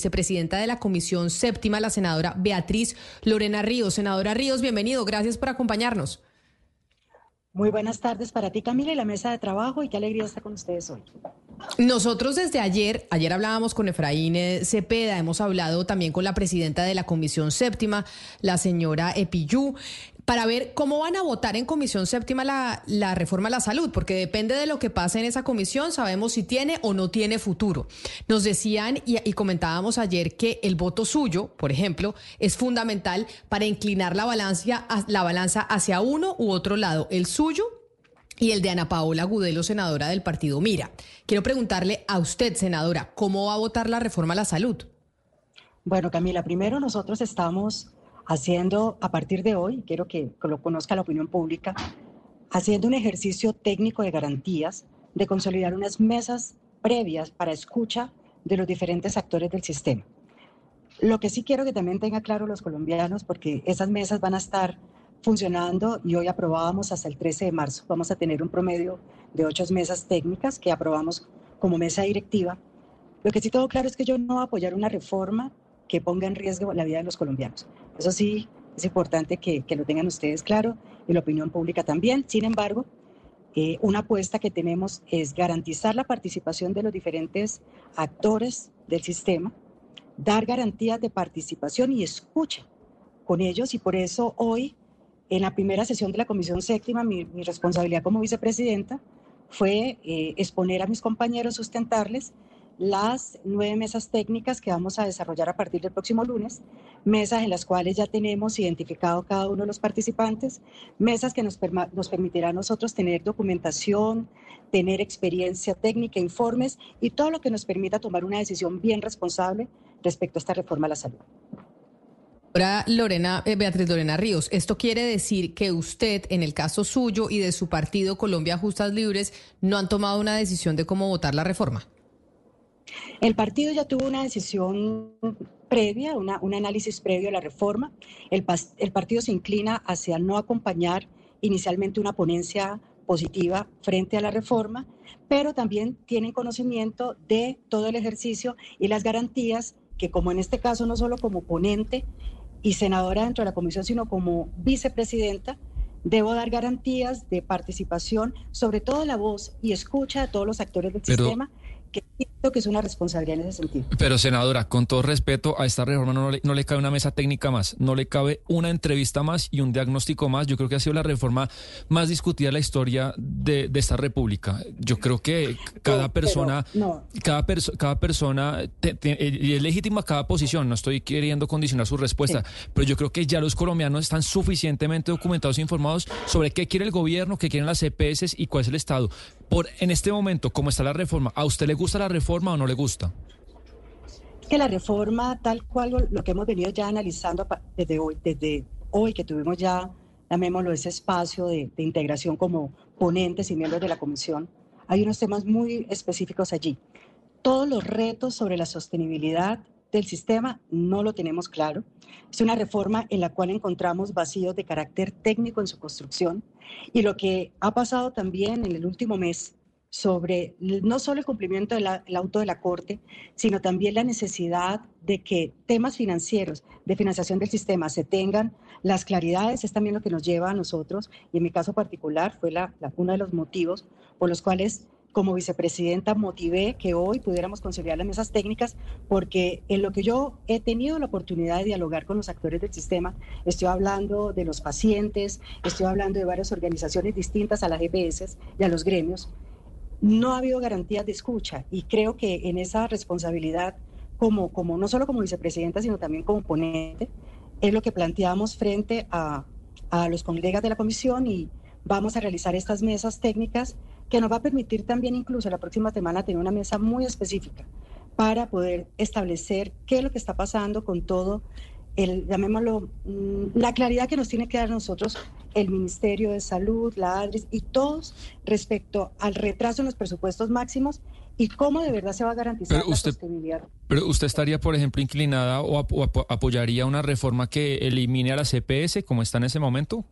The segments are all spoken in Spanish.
vicepresidenta de la Comisión Séptima la senadora Beatriz Lorena Ríos. Senadora Ríos, bienvenido. Gracias por acompañarnos. Muy buenas tardes para ti, Camila, y la mesa de trabajo, y qué alegría estar con ustedes hoy. Nosotros desde ayer, ayer hablábamos con Efraín Cepeda, hemos hablado también con la presidenta de la Comisión Séptima, la señora Epiyú para ver cómo van a votar en Comisión Séptima la, la, reforma a la salud, porque depende de lo que pase en esa comisión, sabemos si tiene o no tiene futuro. Nos decían y, comentábamos ayer que el voto suyo, por ejemplo, es fundamental para inclinar la balanza, la balanza hacia uno u otro lado, el suyo y el de Ana Paola Gudelo, senadora del partido Mira. Quiero preguntarle a usted, senadora, ¿cómo va a votar la reforma a la salud? Bueno, Camila, primero nosotros estamos haciendo a partir de hoy, quiero que lo conozca la opinión pública, haciendo un ejercicio técnico de garantías, de consolidar unas mesas previas para escucha de los diferentes actores del sistema. Lo que sí quiero que también tenga claro los colombianos, porque esas mesas van a estar funcionando y hoy aprobábamos hasta el 13 de marzo. Vamos a tener un promedio de ocho mesas técnicas que aprobamos como mesa directiva. Lo que sí tengo claro es que yo no voy a apoyar una reforma que ponga en riesgo la vida de los colombianos. Eso sí, es importante que, lo tengan ustedes claro y la opinión pública también. Sin embargo, eh, una apuesta que tenemos es garantizar la participación de los diferentes actores del sistema, dar garantías de participación y escucha con ellos y por eso hoy, en la primera sesión de la Comisión Séptima, mi, responsabilidad como vicepresidenta fue eh, exponer a mis compañeros, sustentarles las nueve mesas técnicas que vamos a desarrollar a partir del próximo lunes, mesas en las cuales ya tenemos identificado cada uno de los participantes, mesas que nos, nos permitirán a nosotros tener documentación, tener experiencia técnica, informes y todo lo que nos permita tomar una decisión bien responsable respecto a esta reforma a la salud. Ahora, Lorena, eh, Beatriz Lorena Ríos, esto quiere decir que usted, en el caso suyo y de su partido Colombia Justas Libres, no han tomado una decisión de cómo votar la reforma. El partido ya tuvo una decisión previa, un análisis previo a la reforma. El, el partido se inclina hacia no acompañar inicialmente una ponencia positiva frente a la reforma, pero también tienen conocimiento de todo el ejercicio y las garantías que, como en este caso, no solo como ponente y senadora dentro de la comisión, sino como vicepresidenta, debo dar garantías de participación, sobre todo la voz y escucha de todos los actores del sistema que siento que es una responsabilidad en ese sentido. Pero senadora, con todo respeto, a esta reforma no le, no le cabe una mesa técnica más, no le cabe una entrevista más y un diagnóstico más. Yo creo que ha sido la reforma más discutida en la historia de, de esta república. Yo creo que cada persona, cada, cada persona, y es legítima cada posición, no estoy queriendo condicionar su respuesta, pero yo creo que ya los colombianos están suficientemente documentados e informados sobre qué quiere el gobierno, qué quieren las EPS y cuál es el Estado. Por, en este momento, ¿cómo está la reforma? ¿A usted le gusta la reforma o no le gusta? Que la reforma, tal cual lo que hemos venido ya analizando desde hoy, desde hoy que tuvimos ya, llamémoslo, ese espacio de, de integración como ponentes y miembros de la comisión, hay unos temas muy específicos allí. Todos los retos sobre la sostenibilidad del sistema no lo tenemos claro. Es una reforma en la cual encontramos vacíos de carácter técnico en su construcción y lo que ha pasado también en el último mes sobre no solo el cumplimiento del auto de la Corte, sino también la necesidad de que temas financieros, de financiación del sistema, se tengan las claridades, es también lo que nos lleva a nosotros, y en mi caso particular fue la, uno de los motivos por los cuales como vicepresidenta motivé que hoy pudiéramos conciliar las mesas técnicas porque en lo que yo he tenido la oportunidad de dialogar con los actores del sistema, estoy hablando de los pacientes, estoy hablando de varias organizaciones distintas a las EPS y a los gremios, no ha habido garantías de escucha y creo que en esa responsabilidad como, como no solo como vicepresidenta, sino también como ponente, es lo que planteamos frente a, a los colegas de la comisión y vamos a realizar estas mesas técnicas que nos va a permitir también incluso la próxima semana tener una mesa muy específica para poder establecer qué es lo que está pasando con todo el, llamémoslo, mm, la claridad que nos tiene que dar nosotros el Ministerio de Salud, la ADRES y todos respecto al retraso en los presupuestos máximos y cómo de verdad se va a garantizar Pero la usted- sostenibilidad. Pero usted estaría, por ejemplo, inclinada o, ap- o apo- apoyaría una reforma que elimine a la CPS como está en ese momento?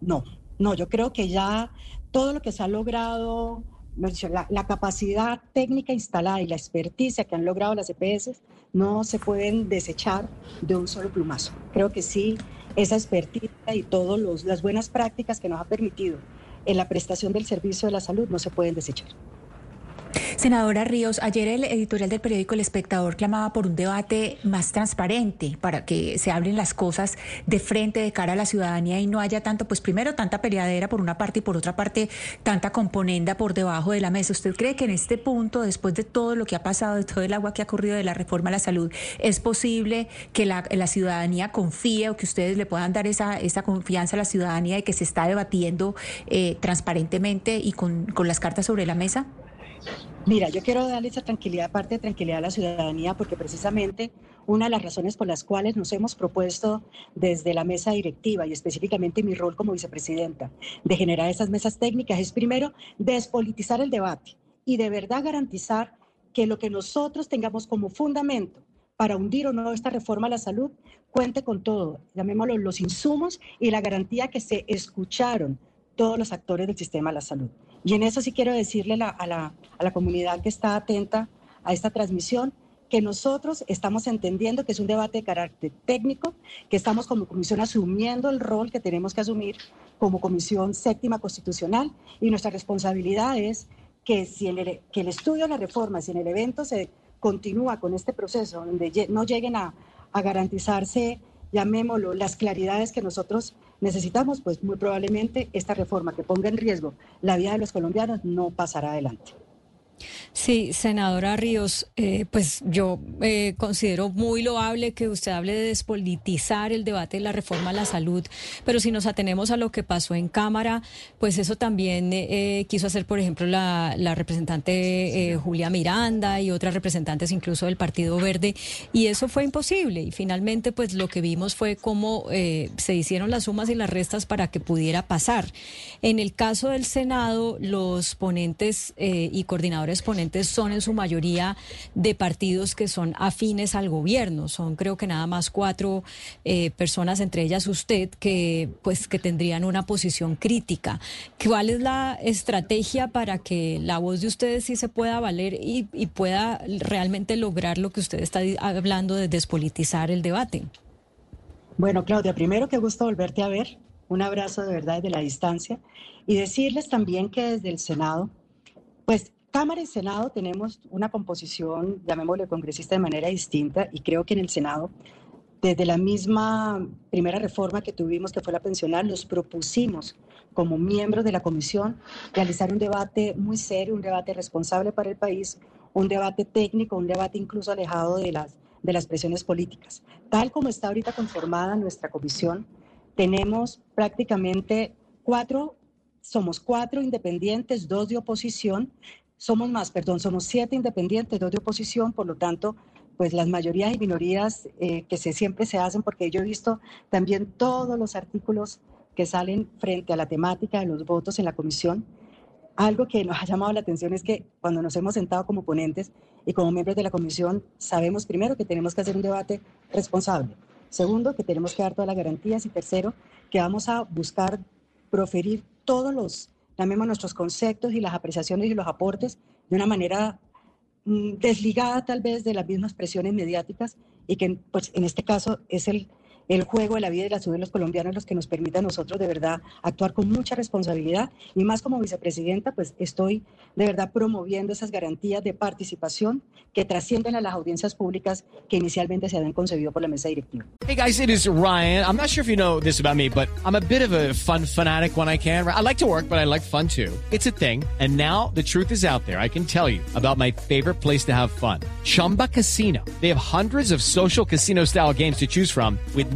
No, no, yo creo que ya todo lo que se ha logrado, la, capacidad técnica instalada y la experticia que han logrado las EPS no se pueden desechar de un solo plumazo. Creo que sí, esa experticia y todas las buenas prácticas que nos ha permitido en la prestación del servicio de la salud no se pueden desechar. Senadora Ríos, ayer el editorial del periódico El Espectador clamaba por un debate más transparente para que se hablen las cosas de frente, de cara a la ciudadanía y no haya tanto, pues primero tanta peleadera por una parte y por otra parte tanta componenda por debajo de la mesa. ¿Usted cree que en este punto, después de todo lo que ha pasado, de todo el agua que ha corrido de la reforma a la salud, es posible que la, ciudadanía confíe o que ustedes le puedan dar esa, esa confianza a la ciudadanía de que se está debatiendo eh, transparentemente y con las cartas sobre la mesa? Mira, yo quiero darle esa tranquilidad, parte de tranquilidad a la ciudadanía, porque precisamente una de las razones por las cuales nos hemos propuesto desde la mesa directiva y específicamente mi rol como vicepresidenta de generar esas mesas técnicas es primero despolitizar el debate y de verdad garantizar que lo que nosotros tengamos como fundamento para hundir o no esta reforma a la salud cuente con todo, llamémoslo los insumos y la garantía que se escucharon todos los actores del sistema de la salud. Y en eso sí quiero decirle a, la, a la comunidad que está atenta a esta transmisión que nosotros estamos entendiendo que es un debate de carácter técnico, que estamos como comisión asumiendo el rol que tenemos que asumir como comisión séptima constitucional y nuestra responsabilidad es que si el, que el estudio de la reforma, si en el evento se continúa con este proceso donde no lleguen a, a garantizarse, llamémoslo, las claridades que nosotros necesitamos, pues muy probablemente esta reforma que ponga en riesgo la vida de los colombianos no pasará adelante. Sí, senadora Ríos, eh, pues yo eh, considero muy loable que usted hable de despolitizar el debate de la reforma a la salud, pero si nos atenemos a lo que pasó en Cámara, pues eso también eh, quiso hacer, por ejemplo, la, la representante eh, Julia Miranda y otras representantes incluso del Partido Verde, y eso fue imposible. Y finalmente, pues lo que vimos fue cómo eh, se hicieron las sumas y las restas para que pudiera pasar. En el caso del Senado, los ponentes eh, y coordinadores ponentes son en su mayoría de partidos que son afines al gobierno. Son creo que nada más cuatro eh, personas, entre ellas usted, que pues que tendrían una posición crítica. ¿Cuál es la estrategia para que la voz de ustedes sí se pueda valer y, y pueda realmente lograr lo que usted está hablando de despolitizar el debate? Bueno, Claudia, primero que gusto volverte a ver. Un abrazo de verdad desde la distancia. Y decirles también que desde el Senado, pues Cámara y Senado tenemos una composición, llamémosle congresista, de manera distinta. Y creo que en el Senado, desde la misma primera reforma que tuvimos, que fue la pensional, nos propusimos como miembros de la comisión realizar un debate muy serio, un debate responsable para el país, un debate técnico, un debate incluso alejado de las, de las presiones políticas. Tal como está ahorita conformada nuestra comisión, tenemos prácticamente cuatro, somos cuatro independientes, dos de oposición, somos más, perdón, somos siete independientes, dos de oposición, por lo tanto, pues las mayorías y minorías eh, que se, siempre se hacen, porque yo he visto también todos los artículos que salen frente a la temática de los votos en la comisión. Algo que nos ha llamado la atención es que cuando nos hemos sentado como ponentes y como miembros de la comisión, sabemos primero que tenemos que hacer un debate responsable. Segundo, que tenemos que dar todas las garantías. Y tercero, que vamos a buscar proferir todos los, llamemos nuestros conceptos y las apreciaciones y los aportes de una manera mm, desligada tal vez de las mismas presiones mediáticas y que pues, en este caso es el, el juego de la vida y la salud de los colombianos los que nos permite a nosotros de verdad actuar con mucha responsabilidad y más como vicepresidenta pues estoy de verdad promoviendo esas garantías de participación que trascienden a las audiencias públicas que inicialmente se habían concebido por la mesa directiva. Hey guys, it is Ryan. I'm not sure if you know this about me, but I'm a bit of a fun fanatic when I can. I like to work, but I like fun too. It's a thing. And now the truth is out there. I can tell you about my favorite place to have fun Chumba Casino. They have hundreds of social casino style games to choose from, with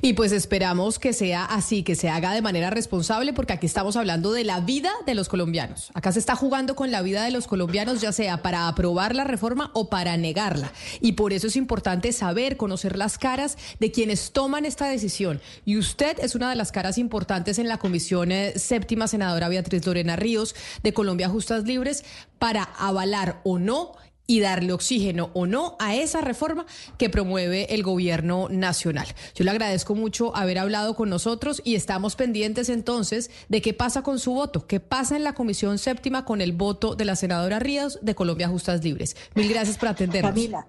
Y pues esperamos que sea así, que se haga de manera responsable, porque aquí estamos hablando de la vida de los colombianos. Acá se está jugando con la vida de los colombianos, ya sea para aprobar la reforma o para negarla. Y por eso es importante saber, conocer las caras de quienes toman esta decisión. Y usted es una de las caras importantes en la Comisión eh, Séptima, senadora Beatriz Lorena Ríos, de Colombia Justas Libres, para avalar o no y darle oxígeno o no a esa reforma que promueve el gobierno nacional. Yo le agradezco mucho haber hablado con nosotros y estamos pendientes entonces de qué pasa con su voto, qué pasa en la Comisión Séptima con el voto de la senadora Ríos de Colombia Justas Libres. Mil gracias por atendernos. Camila,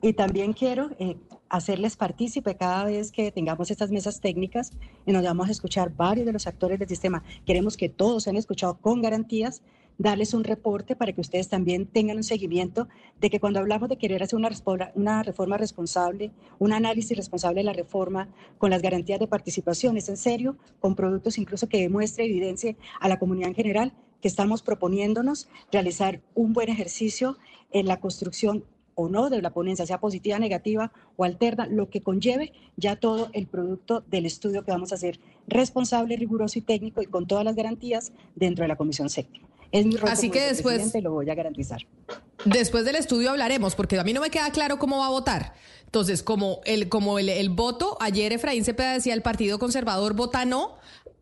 y también quiero eh, hacerles partícipe cada vez que tengamos estas mesas técnicas y nos vamos a escuchar varios de los actores del sistema. Queremos que todos sean escuchados con garantías darles un reporte para que ustedes también tengan un seguimiento de que cuando hablamos de querer hacer una, reforma responsable, un análisis responsable de la reforma con las garantías de participación, es en serio, con productos incluso que demuestre, evidencia a la comunidad en general que estamos proponiéndonos realizar un buen ejercicio en la construcción o no de la ponencia, sea positiva, negativa o alterna, lo que conlleve ya todo el producto del estudio que vamos a hacer responsable, riguroso y técnico y con todas las garantías dentro de la Comisión Séptima. Es mi rol Así como que después- vicepresidente y lo voy a garantizar. Después del estudio hablaremos, porque a mí no me queda claro cómo va a votar. Entonces, como el, como el, el voto, ayer Efraín Cepeda decía el Partido Conservador vota no.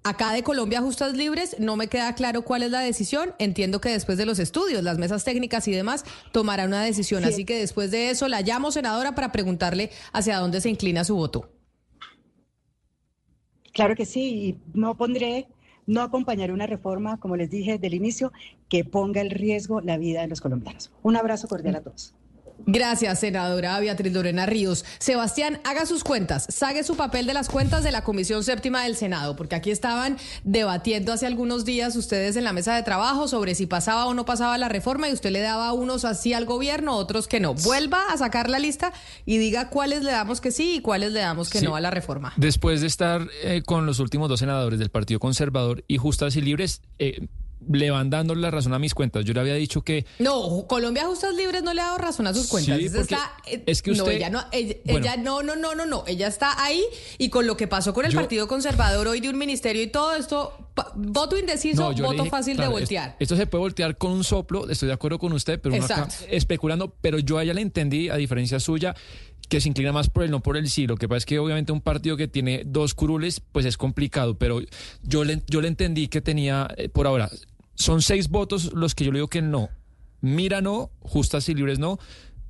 Acá de Colombia Justas Libres no me queda claro cuál es la decisión. Entiendo que después de los estudios, las mesas técnicas y demás, tomará una decisión. Sí. Así que después de eso la llamo, senadora, para preguntarle hacia dónde se inclina su voto. Claro que sí, y no pondré, no acompañaré una reforma, como les dije desde el inicio, que ponga en riesgo la vida de los colombianos. Un abrazo cordial a todos. Gracias, senadora Beatriz Lorena Ríos. Sebastián, haga sus cuentas, saque su papel de las cuentas de la Comisión Séptima del Senado, porque aquí estaban debatiendo hace algunos días ustedes en la mesa de trabajo sobre si pasaba o no pasaba la reforma y usted le daba unos así al gobierno, otros que no. Vuelva a sacar la lista y diga cuáles le damos que sí y cuáles le damos que Sí. no a la reforma. Después de estar eh, con los últimos dos senadores del Partido Conservador y Justas y Libres, eh, le van dando la razón a mis cuentas. Yo le había dicho que No, Colombia Justas Libres no le ha dado razón a sus cuentas. Sí, eh, es que no, usted- ella no, ella, Bueno. ella no, no, no, no, no. Ella está ahí y con lo que pasó con el Yo- Partido Conservador hoy de un ministerio y todo esto, voto indeciso, No, voto dije, fácil claro, de voltear. Esto, se puede voltear con un soplo, estoy de acuerdo con usted, pero uno acá especulando, pero yo a ella le entendí, a diferencia suya, que se inclina más por el no por el sí. Lo que pasa es que obviamente un partido que tiene dos curules, pues es complicado, pero yo le, yo le entendí que tenía, eh, por ahora, son seis votos los que yo le digo que no. Mira no, justas y libres no,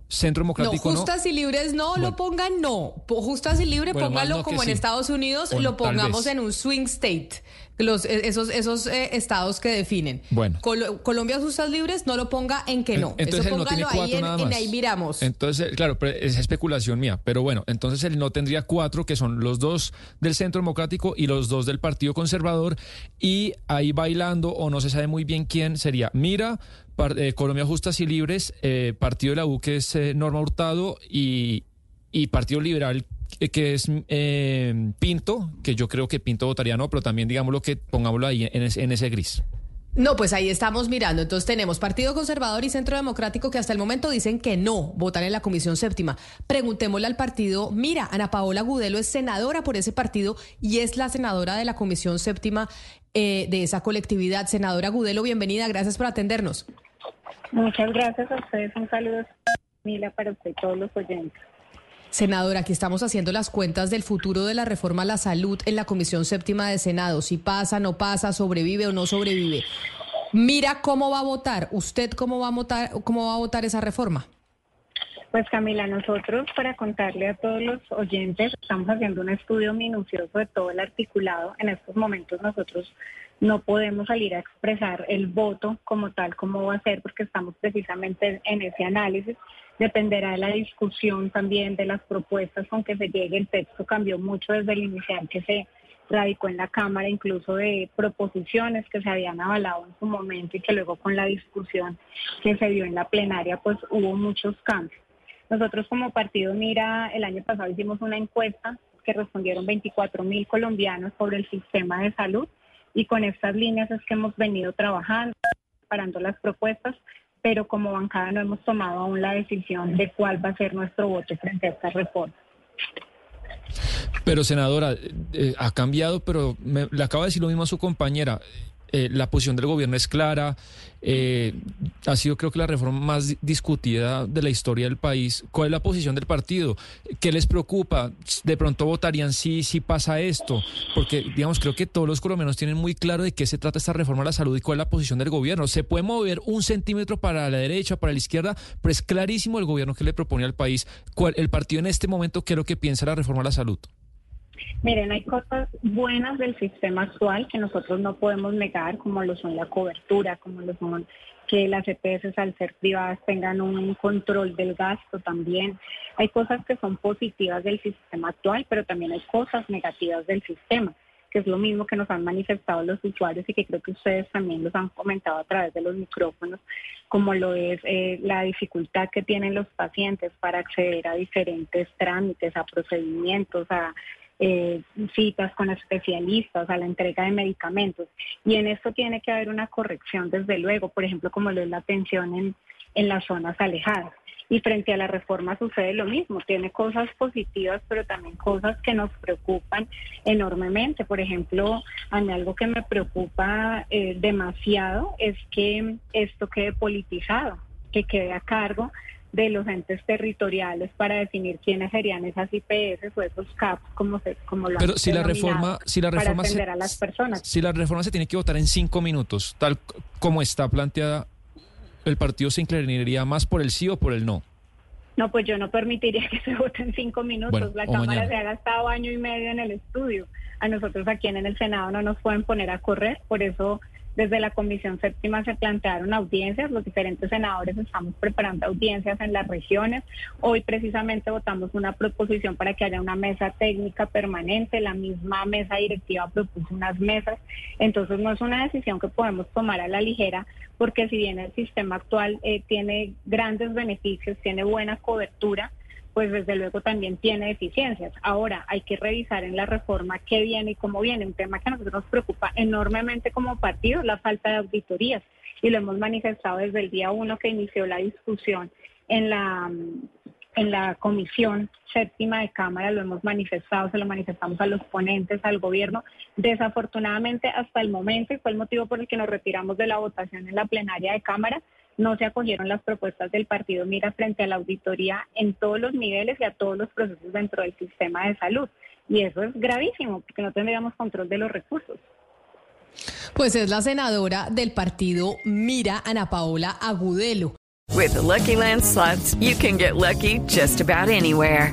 centro democrático no. justas y libres no, Bueno. lo pongan no. Justas y libres, Bueno, póngalo no como en sí. Estados Unidos, lo pongamos en un swing state. Los, eh, esos esos eh, estados que definen. Bueno. Colo- Colombia Justas Libres no lo ponga en que no. Entonces Eso él no tiene póngalo ahí cuatro en, nada en más. ahí miramos. Entonces, claro, pero es especulación mía. Pero bueno, entonces él no tendría cuatro, que son los dos del Centro Democrático y los dos del Partido Conservador. Y ahí bailando, o no se sabe muy bien quién, sería Mira, Par- eh, Colombia Justas y Libres, eh, Partido de la U, que es eh, Norma Hurtado, y, y Partido Liberal, eh, que es eh, Pinto, que yo creo que Pinto votaría no, pero también digámoslo que pongámoslo ahí en ese, en ese gris. No, pues ahí estamos mirando. Entonces tenemos Partido Conservador y Centro Democrático que hasta el momento dicen que no votan en la Comisión Séptima. Preguntémosle al partido, mira, Ana Paola Gudelo es senadora por ese partido y es la senadora de la Comisión Séptima eh, de esa colectividad. Senadora Gudelo, bienvenida, gracias por atendernos. Muchas gracias a ustedes. Un saludo, Mila, para usted y todos los oyentes. Senadora, aquí estamos haciendo las cuentas del futuro de la reforma a la salud en la Comisión Séptima de Senado. Si pasa, no pasa, sobrevive o no sobrevive. Mira cómo va a votar. ¿Usted cómo va a votar, cómo va a votar esa reforma? Pues Camila, nosotros para contarle a todos los oyentes, estamos haciendo un estudio minucioso de todo el articulado. En estos momentos nosotros no podemos salir a expresar el voto como tal, cómo va a ser, porque estamos precisamente en ese análisis. Dependerá de la discusión también, de las propuestas con que se llegue. El texto cambió mucho desde el inicial que se radicó en la Cámara, incluso de proposiciones que se habían avalado en su momento y que luego con la discusión que se dio en la plenaria, pues hubo muchos cambios. Nosotros como partido Mira, el año pasado hicimos una encuesta que respondieron 24 mil colombianos sobre el sistema de salud y con estas líneas es que hemos venido trabajando, preparando las propuestas, pero como bancada no hemos tomado aún la decisión de cuál va a ser nuestro voto frente a esta reforma. Pero senadora, eh, ha cambiado, pero me, le acaba de decir lo mismo a su compañera. Eh, la posición del gobierno es clara, eh, ha sido creo que la reforma más discutida de la historia del país. ¿Cuál es la posición del partido? ¿Qué les preocupa? ¿De pronto votarían sí si pasa esto? Porque, digamos, creo que todos los colombianos tienen muy claro de qué se trata esta reforma a la salud y cuál es la posición del gobierno. Se puede mover un centímetro para la derecha, para la izquierda, pero es clarísimo el gobierno que le propone al país. ¿Cuál, el partido en este momento, qué es lo que piensa la reforma a la salud? Miren, hay cosas buenas del sistema actual que nosotros no podemos negar, como lo son la cobertura, como lo son que las EPS al ser privadas tengan un control del gasto también. Hay cosas que son positivas del sistema actual, pero también hay cosas negativas del sistema, que es lo mismo que nos han manifestado los usuarios y que creo que ustedes también los han comentado a través de los micrófonos, como lo es eh, la dificultad que tienen los pacientes para acceder a diferentes trámites, a procedimientos, a eh, citas con especialistas, a la entrega de medicamentos. Y en esto tiene que haber una corrección, desde luego, por ejemplo, como lo es la atención en, en las zonas alejadas. Y frente a la reforma sucede lo mismo, tiene cosas positivas, pero también cosas que nos preocupan enormemente. Por ejemplo, a mí algo que me preocupa eh, demasiado es que esto quede politizado, que quede a cargo de los entes territoriales para definir quiénes serían esas IPS o esos CAPs como se como lo Pero si la reforma si la reforma para atender a las personas. Si la reforma se tiene que votar en cinco minutos, tal como está planteada, el partido se inclinaría más por el sí o por el no. No, pues yo no permitiría que se vote en cinco minutos. la Cámara se ha gastado año y medio en el estudio. A nosotros aquí en el Senado no nos pueden poner a correr, por eso desde la Comisión Séptima se plantearon audiencias, los diferentes senadores estamos preparando audiencias en las regiones. Hoy precisamente votamos una proposición para que haya una mesa técnica permanente, la misma mesa directiva propuso unas mesas, entonces no es una decisión que podemos tomar a la ligera porque si bien el sistema actual eh, tiene grandes beneficios, tiene buena cobertura, pues desde luego también tiene deficiencias. Ahora hay que revisar en la reforma qué viene y cómo viene. Un tema que a nosotros nos preocupa enormemente como partido, la falta de auditorías. Y lo hemos manifestado desde el día uno que inició la discusión en la en la comisión séptima de Cámara lo hemos manifestado, se lo manifestamos a los ponentes, al gobierno. Desafortunadamente, hasta el momento, y fue el motivo por el que nos retiramos de la votación en la plenaria de Cámara, no se acogieron las propuestas del partido Mira frente a la auditoría en todos los niveles y a todos los procesos dentro del sistema de salud. Y eso es gravísimo porque no tendríamos control de los recursos. Pues es la senadora del partido Mira, Ana Paola Agudelo. With the Lucky Land slots, you can get lucky just about anywhere.